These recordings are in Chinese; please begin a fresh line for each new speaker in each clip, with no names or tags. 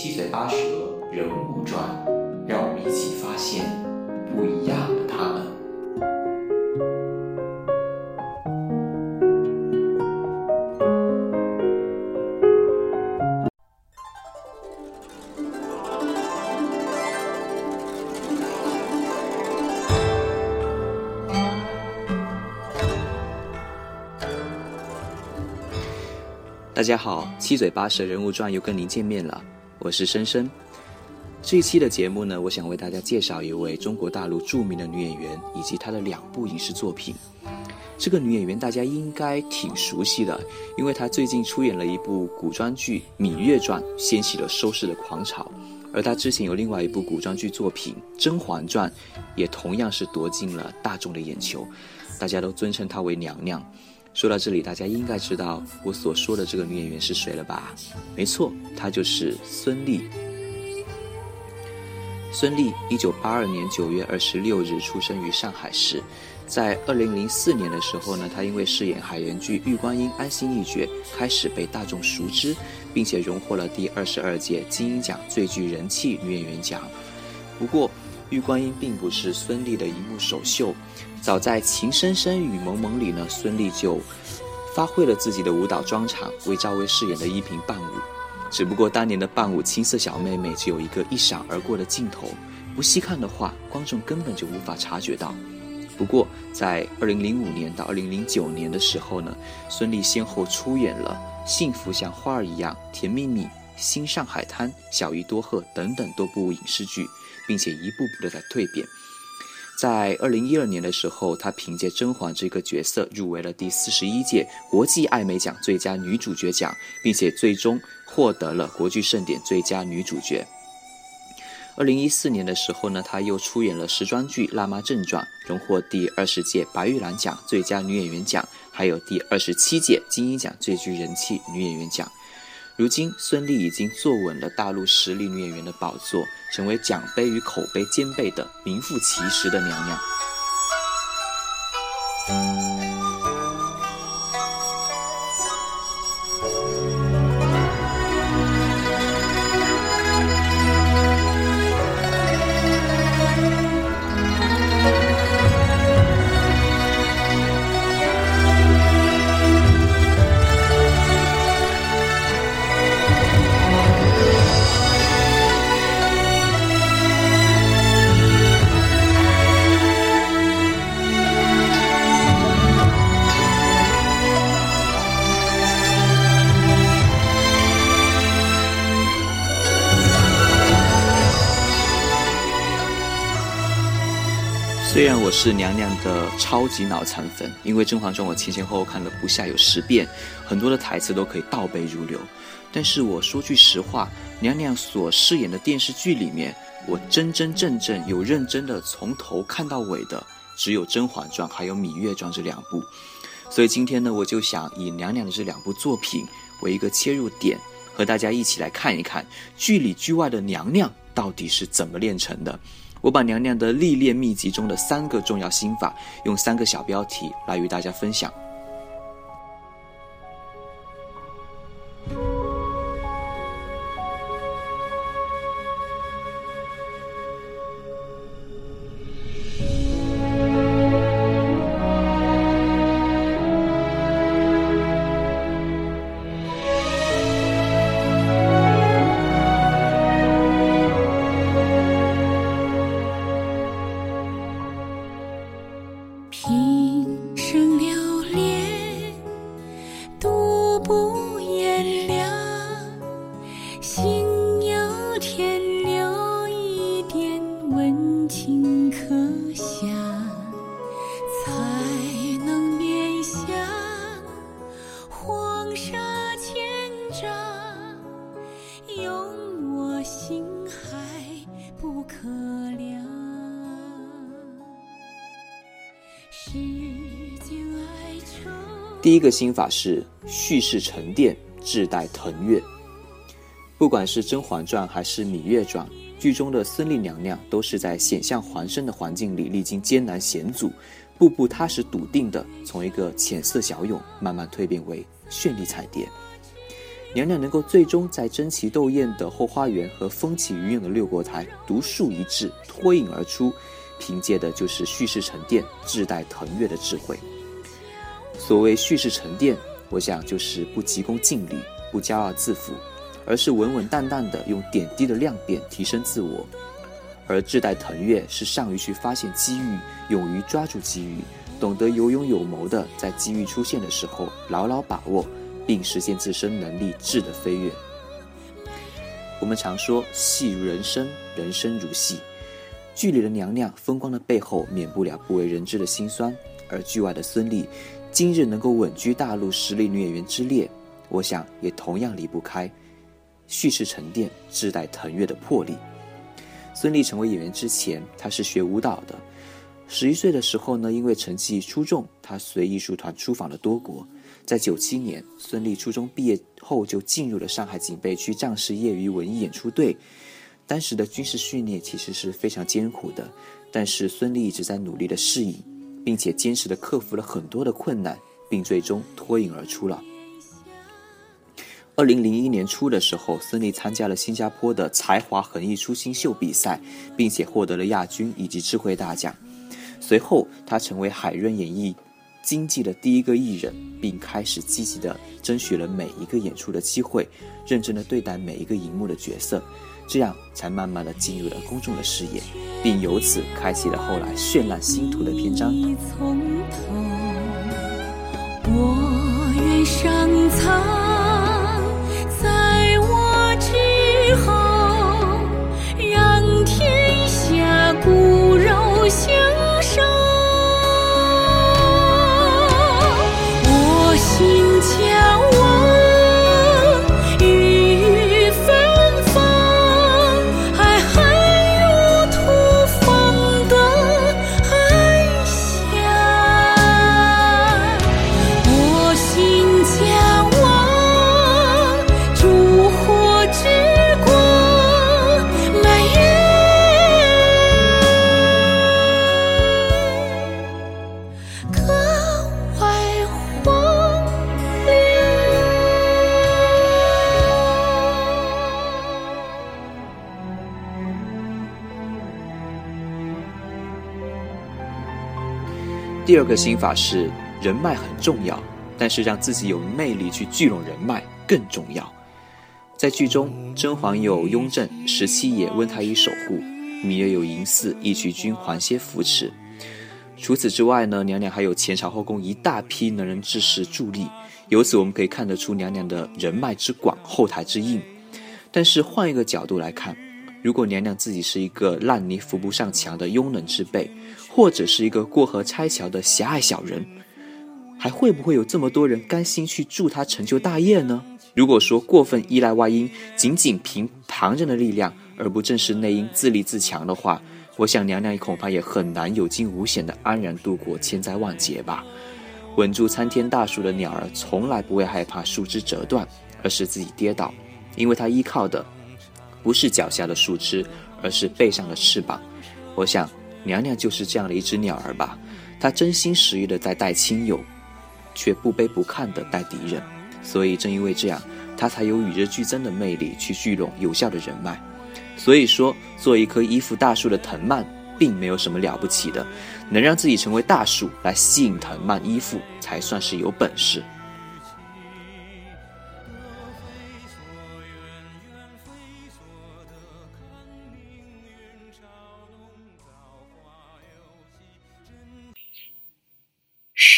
七嘴八舌人物传，让我们一起发现不一样的他们。
大家好，七嘴八舌人物传又跟您见面了，我是深深。这一期的节目呢，我想为大家介绍一位中国大陆著名的女演员以及她的两部影视作品。这个女演员大家应该挺熟悉的，因为她最近出演了一部古装剧《芈月传》，掀起了收视的狂潮。而她之前有另外一部古装剧作品《甄嬛传》，也同样是夺尽了大众的眼球，大家都尊称她为娘娘。说到这里，大家应该知道我所说的这个女演员是谁了吧？没错，她就是孙俪。孙俪，一九八二年九月二十六日出生于上海市。在二零零四年的时候呢，她因为饰演海盐剧玉观音安心一角，开始被大众熟知，并且荣获了第二十二届金鹰奖最具人气女演员奖。不过，玉观音并不是孙俪的一幕首秀。早在《情深深雨蒙蒙》里呢，孙俪就发挥了自己的舞蹈专长，为赵薇饰演的依萍伴舞。只不过当年的伴舞青涩小妹妹只有一个一闪而过的镜头，不细看的话，观众根本就无法察觉到。不过在2005年到2009年的时候呢，孙俪先后出演了《幸福像花儿一样》《甜蜜蜜》《新上海滩》《小姨多鹤》等等多部影视剧，并且一步步的在蜕变。在二零一二年的时候，她凭借甄嬛这个角色入围了第四十一届国际艾美奖最佳女主角奖，并且最终获得了国剧盛典最佳女主角。二零一四年的时候呢，她又出演了时装剧《辣妈正传》，荣获第二十届白玉兰奖最佳女演员奖，还有第二十七届金鹰奖最具人气女演员奖。如今，孙俪已经坐稳了大陆实力女演员的宝座，成为奖杯与口碑兼备的名副其实的娘娘。虽然我是娘娘的超级脑残粉，因为《甄嬛传》我前前后后看了不下有十遍，很多的台词都可以倒背如流。但是我说句实话，娘娘所饰演的电视剧里面，我真真正正有认真的从头看到尾的，只有《甄嬛传》还有《芈月传》这两部。所以今天呢，我就想以娘娘的这两部作品为一个切入点，和大家一起来看一看剧里剧外的娘娘到底是怎么炼成的。我把娘娘的历练秘籍中的三个重要心法，用三个小标题来与大家分享。
心有天留一点温情可想，才能面向黄沙千丈，用我心海不可量。世间哀愁。
第一个心法是叙事沉淀，志带腾跃。不管是《甄嬛传》还是《芈月传》，剧中的孙俪娘娘都是在险象环生的环境里历经艰难险阻，步步踏实笃定的从一个浅色小勇慢慢蜕变为绚丽彩蝶。娘娘能够最终在争奇斗艳的后花园和风起云涌的六国台独树一帜，脱颖而出，凭借的就是蓄势沉淀、自带腾跃的智慧。所谓蓄势沉淀，我想就是不急功近利，不骄傲自负，而是稳稳当当的用点滴的量变提升自我。而志在腾跃是善于去发现机遇，勇于抓住机遇，懂得有勇有谋的在机遇出现的时候牢牢把握，并实现自身能力质的飞跃。我们常说戏如人生，人生如戏。剧里的娘娘风光的背后，免不了不为人知的辛酸；而剧外的孙俪，今日能够稳居大陆实力女演员之列，我想也同样离不开蓄势沉淀、自带腾跃的魄力。孙俪成为演员之前，她是学舞蹈的。十一岁的时候呢，因为成绩出众，她随艺术团出访了多国。在九七年，孙俪初中毕业后就进入了上海警备区战士业余文艺演出队。当时的军事训练其实是非常艰苦的，但是孙俪一直在努力的适应，并且坚持的克服了很多的困难，并最终脱颖而出了。二零零一年初的时候，孙俪参加了新加坡的才华横溢出新秀比赛，并且获得了亚军以及智慧大奖。随后，她成为海润演艺经纪的第一个艺人，并开始积极的争取了每一个演出的机会，认真的对待每一个荧幕的角色，这样才慢慢的进入了公众的视野，并由此开启了后来绚烂星途的篇章。
从头，我愿上苍。
后让天下孤第二个心法是人脉很重要，但是让自己有魅力去聚拢人脉更重要。在剧中，甄嬛有雍正、十七爷温太医守护，芈月有嬴驷、义渠君、环歇扶持。除此之外呢，娘娘还有前朝后宫一大批能人志士助力。由此我们可以看得出娘娘的人脉之广、后台之硬。但是换一个角度来看，如果娘娘自己是一个烂泥扶不上墙的庸人之辈，或者是一个过河拆桥的狭隘小人，还会不会有这么多人甘心去助他成就大业呢？如果说过分依赖外因，仅仅凭旁人的力量，而不正视内因自立自强的话，我想娘娘恐怕也很难有惊无险的安然度过千灾万劫吧。稳住参天大树的鸟儿，从来不会害怕树枝折断，而是自己跌倒，因为它依靠的不是脚下的树枝，而是背上的翅膀。我想。娘娘就是这样的一只鸟儿吧，她真心实意的在待亲友，却不卑不亢的待敌人，所以正因为这样，她才有与日俱增的魅力去聚拢有效的人脉。所以说，做一棵依附大树的藤蔓，并没有什么了不起的，能让自己成为大树来吸引藤蔓依附，才算是有本事。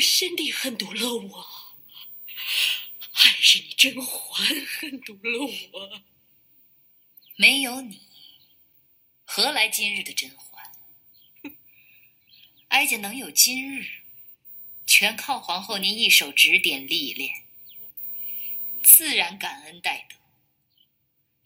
先帝恨毒了我，还是你甄嬛恨毒了我？
没有你，何来今日的甄嬛？哀家能有今日，全靠皇后您一手指点历练，自然感恩戴德，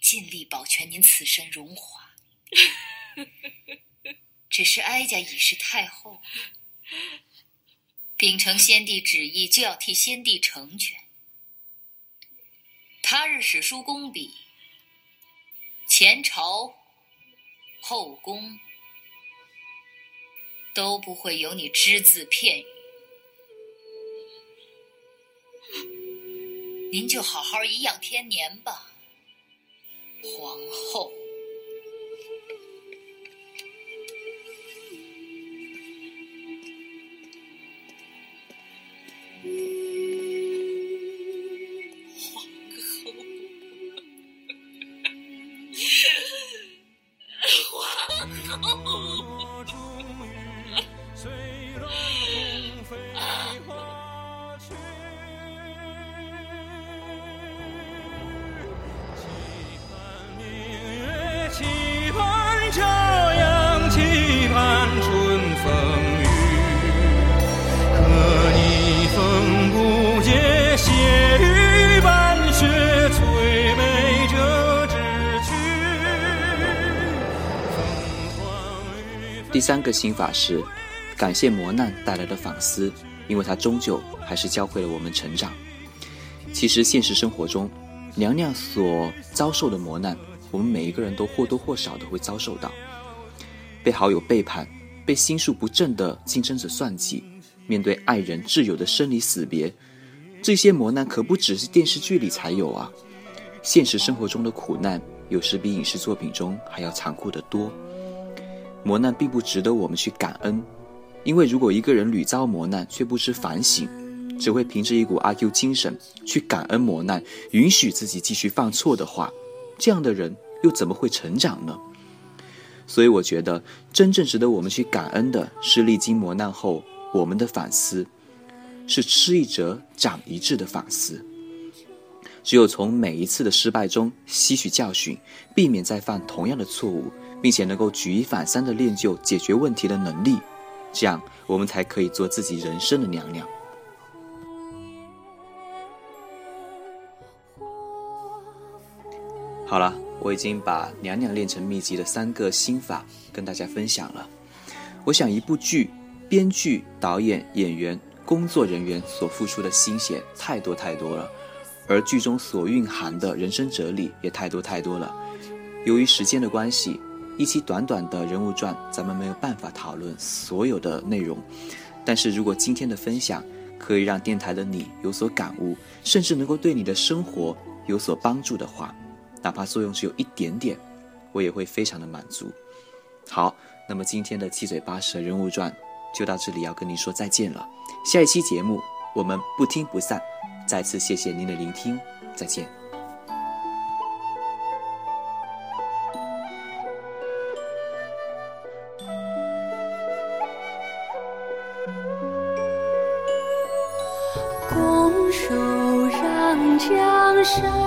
尽力保全您此身荣华。只是哀家已是太后。秉承先帝旨意，就要替先帝成全。他日史书公笔，前朝、后宫都不会有你只字片语。您就好好颐养天年吧，皇后。
第三个心法是感谢磨难带来的反思，因为它终究还是教会了我们成长。其实现实生活中，娘娘所遭受的磨难，我们每一个人都或多或少的会遭受到。被好友背叛，被心术不正的竞争者算计，面对爱人挚友的生离死别，这些磨难可不只是电视剧里才有啊！现实生活中的苦难，有时比影视作品中还要残酷得多。磨难并不值得我们去感恩，因为如果一个人屡遭磨难却不知反省，只会凭着一股阿 Q 精神去感恩磨难，允许自己继续犯错的话，这样的人又怎么会成长呢？所以我觉得，真正值得我们去感恩的是历经磨难后我们的反思，是吃一折长一智的反思。只有从每一次的失败中吸取教训，避免再犯同样的错误。并且能够举一反三的练就解决问题的能力，这样我们才可以做自己人生的娘娘。好了，我已经把娘娘练成秘籍的三个心法跟大家分享了。我想，一部剧，编剧、导演、演员、工作人员所付出的心血太多太多了，而剧中所蕴含的人生哲理也太多太多了。由于时间的关系。一期短短的人物传，咱们没有办法讨论所有的内容。但是如果今天的分享可以让电台的你有所感悟，甚至能够对你的生活有所帮助的话，哪怕作用只有一点点，我也会非常的满足。好，那么今天的七嘴八舌人物传就到这里，要跟您说再见了。下一期节目我们不听不散。再次谢谢您的聆听，再见。
拱手让江山。